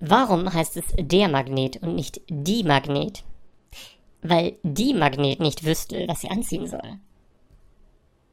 Warum heißt es der Magnet und nicht die Magnet? Weil die Magnet nicht wüsste, was sie anziehen soll.